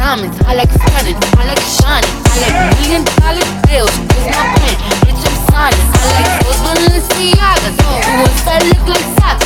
diamonds. I like stunning, I like shining. I like million dollar bills. It's my pen, It's I'm. I like those Balenciagas. The ones that look like socks.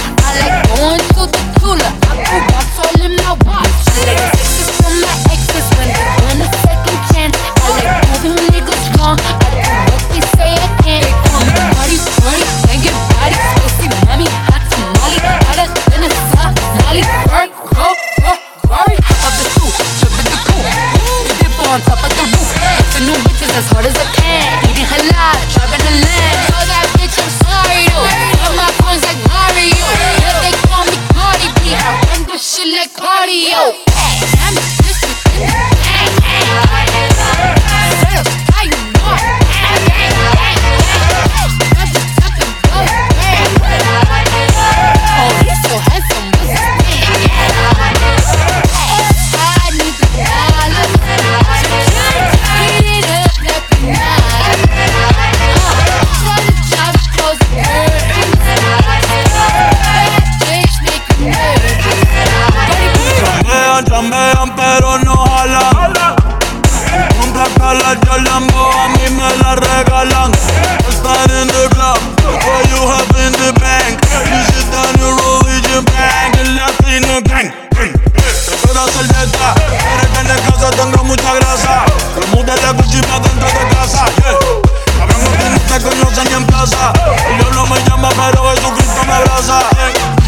Casa. Yo no me llama, pero Jesucristo me abraza.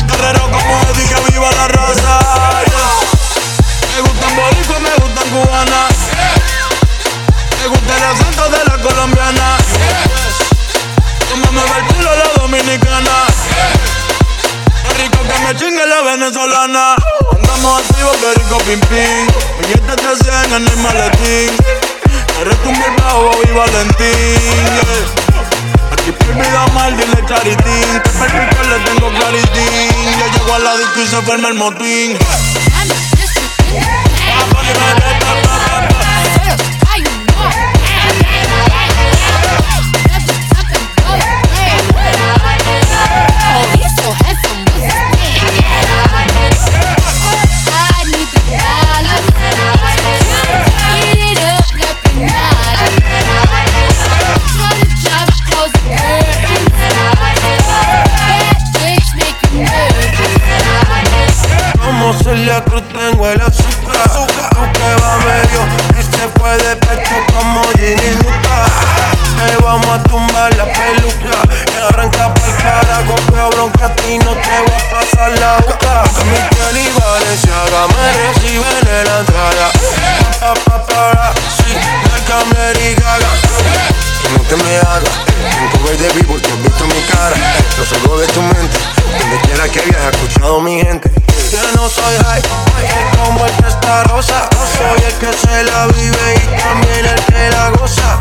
Guerrero como Eddie, que viva la raza. Me gustan boricua, me gustan cubanas. Me gusta el acento de la colombiana. Como me va el culo la dominicana. Qué rico que me chingue la venezolana. Andamos activos, qué rico pim pim. Billetes de 100 en el maletín. Eres mi bajo y Valentín. Prohibida mal, dile charitín. Que perrito le tengo claritín. Yo llego a la disco y se forma el motín. Cruz tengo el azúcar. Aunque va medio y se fue de pecho como Ginny Luca. Te vamos a tumbar la peluca. Y arranca pa'l carajo Veo bronca a ti no te voy a pasar la boca. Mi piel y Valenciaga me reciben en la entrada. Pa, pa, pa, sí, la gaga. Que no te me hagas Tengo verde vivo porque has visto mi cara Lo salgo de tu mente Donde quiera que viajes, escuchado mi gente Yo no soy high, que como el que está rosa. Soy el que se la vive y también el que la goza